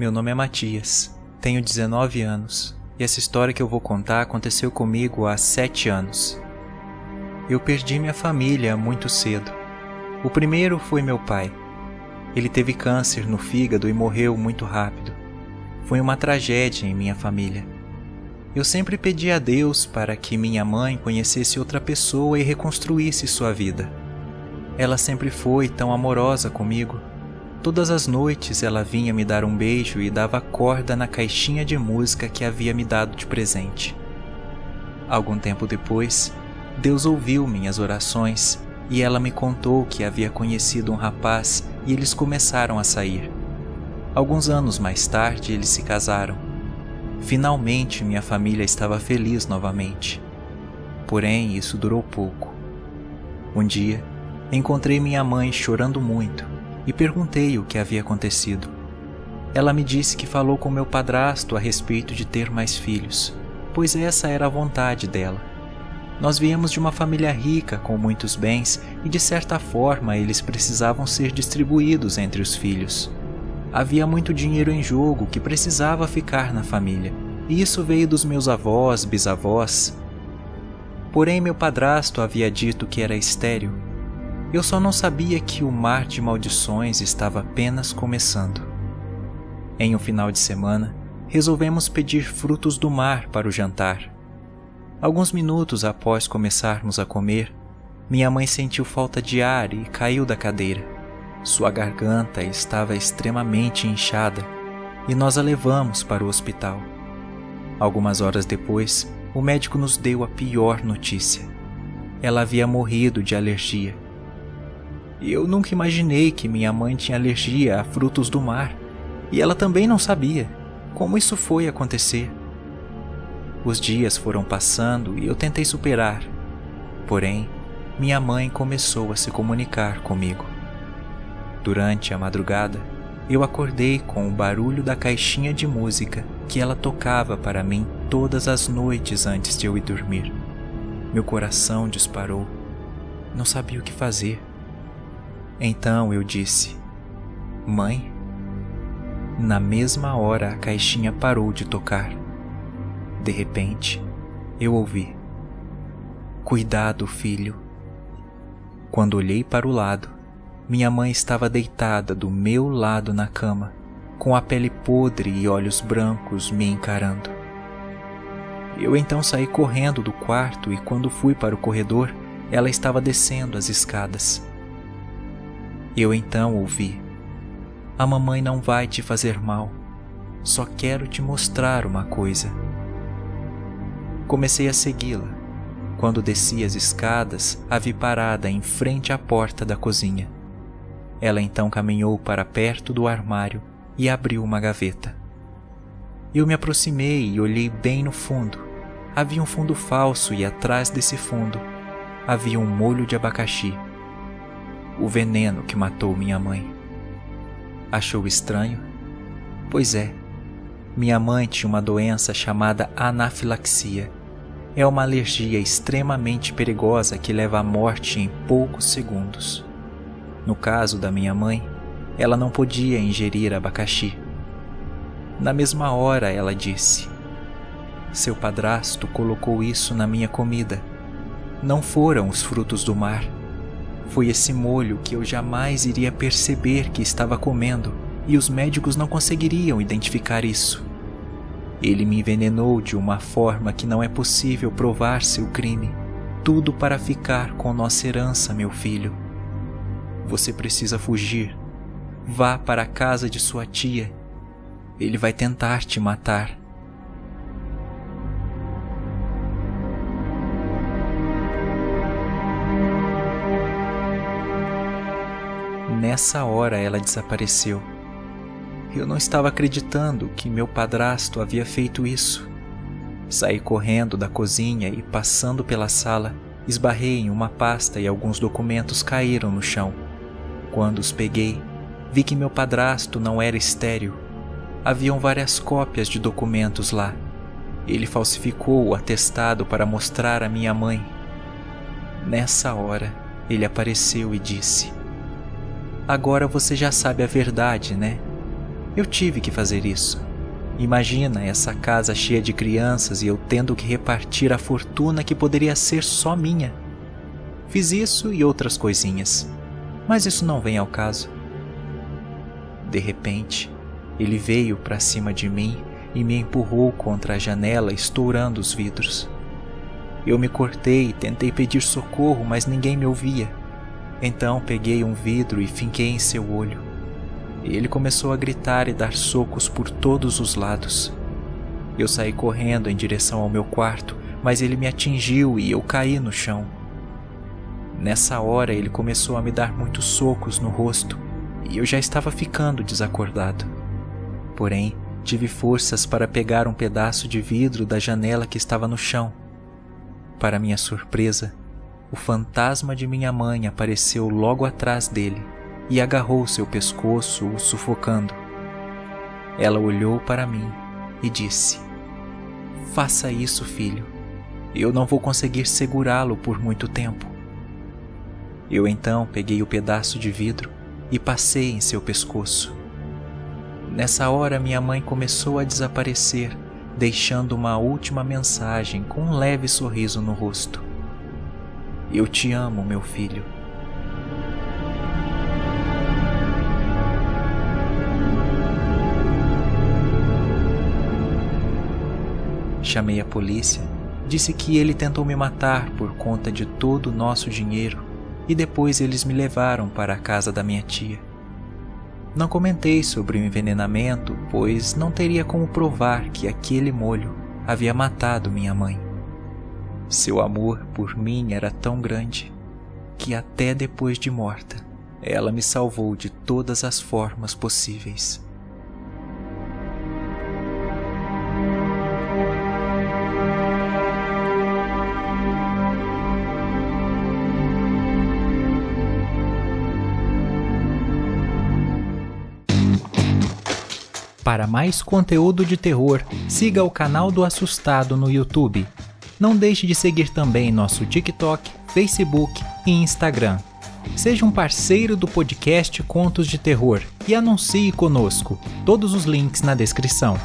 Meu nome é Matias, tenho 19 anos e essa história que eu vou contar aconteceu comigo há 7 anos. Eu perdi minha família muito cedo. O primeiro foi meu pai. Ele teve câncer no fígado e morreu muito rápido. Foi uma tragédia em minha família. Eu sempre pedi a Deus para que minha mãe conhecesse outra pessoa e reconstruísse sua vida. Ela sempre foi tão amorosa comigo Todas as noites ela vinha me dar um beijo e dava corda na caixinha de música que havia me dado de presente. Algum tempo depois, Deus ouviu minhas orações e ela me contou que havia conhecido um rapaz e eles começaram a sair. Alguns anos mais tarde, eles se casaram. Finalmente, minha família estava feliz novamente. Porém, isso durou pouco. Um dia, encontrei minha mãe chorando muito e perguntei o que havia acontecido. Ela me disse que falou com meu padrasto a respeito de ter mais filhos, pois essa era a vontade dela. Nós viemos de uma família rica com muitos bens e, de certa forma, eles precisavam ser distribuídos entre os filhos. Havia muito dinheiro em jogo que precisava ficar na família, e isso veio dos meus avós, bisavós. Porém, meu padrasto havia dito que era estéril eu só não sabia que o mar de maldições estava apenas começando. Em um final de semana, resolvemos pedir frutos do mar para o jantar. Alguns minutos após começarmos a comer, minha mãe sentiu falta de ar e caiu da cadeira. Sua garganta estava extremamente inchada e nós a levamos para o hospital. Algumas horas depois, o médico nos deu a pior notícia. Ela havia morrido de alergia e eu nunca imaginei que minha mãe tinha alergia a frutos do mar. E ela também não sabia como isso foi acontecer. Os dias foram passando e eu tentei superar. Porém, minha mãe começou a se comunicar comigo. Durante a madrugada, eu acordei com o barulho da caixinha de música que ela tocava para mim todas as noites antes de eu ir dormir. Meu coração disparou. Não sabia o que fazer. Então eu disse: Mãe? Na mesma hora a caixinha parou de tocar. De repente, eu ouvi: Cuidado, filho. Quando olhei para o lado, minha mãe estava deitada do meu lado na cama, com a pele podre e olhos brancos me encarando. Eu então saí correndo do quarto e, quando fui para o corredor, ela estava descendo as escadas. Eu então ouvi: A mamãe não vai te fazer mal, só quero te mostrar uma coisa. Comecei a segui-la. Quando desci as escadas, a vi parada em frente à porta da cozinha. Ela então caminhou para perto do armário e abriu uma gaveta. Eu me aproximei e olhei bem no fundo. Havia um fundo falso e atrás desse fundo havia um molho de abacaxi o veneno que matou minha mãe. Achou estranho? Pois é, minha mãe tinha uma doença chamada anafilaxia. É uma alergia extremamente perigosa que leva à morte em poucos segundos. No caso da minha mãe, ela não podia ingerir abacaxi. Na mesma hora, ela disse: Seu padrasto colocou isso na minha comida. Não foram os frutos do mar foi esse molho que eu jamais iria perceber que estava comendo e os médicos não conseguiriam identificar isso. Ele me envenenou de uma forma que não é possível provar seu crime. Tudo para ficar com nossa herança, meu filho. Você precisa fugir. Vá para a casa de sua tia. Ele vai tentar te matar. Nessa hora ela desapareceu. Eu não estava acreditando que meu padrasto havia feito isso. Saí correndo da cozinha e, passando pela sala, esbarrei em uma pasta e alguns documentos caíram no chão. Quando os peguei, vi que meu padrasto não era estéril. Haviam várias cópias de documentos lá. Ele falsificou o atestado para mostrar à minha mãe. Nessa hora, ele apareceu e disse: Agora você já sabe a verdade, né? Eu tive que fazer isso. Imagina essa casa cheia de crianças e eu tendo que repartir a fortuna que poderia ser só minha. Fiz isso e outras coisinhas, mas isso não vem ao caso. De repente, ele veio para cima de mim e me empurrou contra a janela, estourando os vidros. Eu me cortei tentei pedir socorro, mas ninguém me ouvia. Então peguei um vidro e finquei em seu olho ele começou a gritar e dar socos por todos os lados. Eu saí correndo em direção ao meu quarto, mas ele me atingiu e eu caí no chão. Nessa hora ele começou a me dar muitos socos no rosto e eu já estava ficando desacordado. Porém, tive forças para pegar um pedaço de vidro da janela que estava no chão. Para minha surpresa, o fantasma de minha mãe apareceu logo atrás dele e agarrou seu pescoço, o sufocando. Ela olhou para mim e disse: Faça isso, filho. Eu não vou conseguir segurá-lo por muito tempo. Eu então peguei o pedaço de vidro e passei em seu pescoço. Nessa hora, minha mãe começou a desaparecer, deixando uma última mensagem com um leve sorriso no rosto. Eu te amo, meu filho. Chamei a polícia, disse que ele tentou me matar por conta de todo o nosso dinheiro e depois eles me levaram para a casa da minha tia. Não comentei sobre o envenenamento, pois não teria como provar que aquele molho havia matado minha mãe. Seu amor por mim era tão grande que até depois de morta, ela me salvou de todas as formas possíveis. Para mais conteúdo de terror, siga o canal do Assustado no YouTube. Não deixe de seguir também nosso TikTok, Facebook e Instagram. Seja um parceiro do podcast Contos de Terror e anuncie conosco. Todos os links na descrição.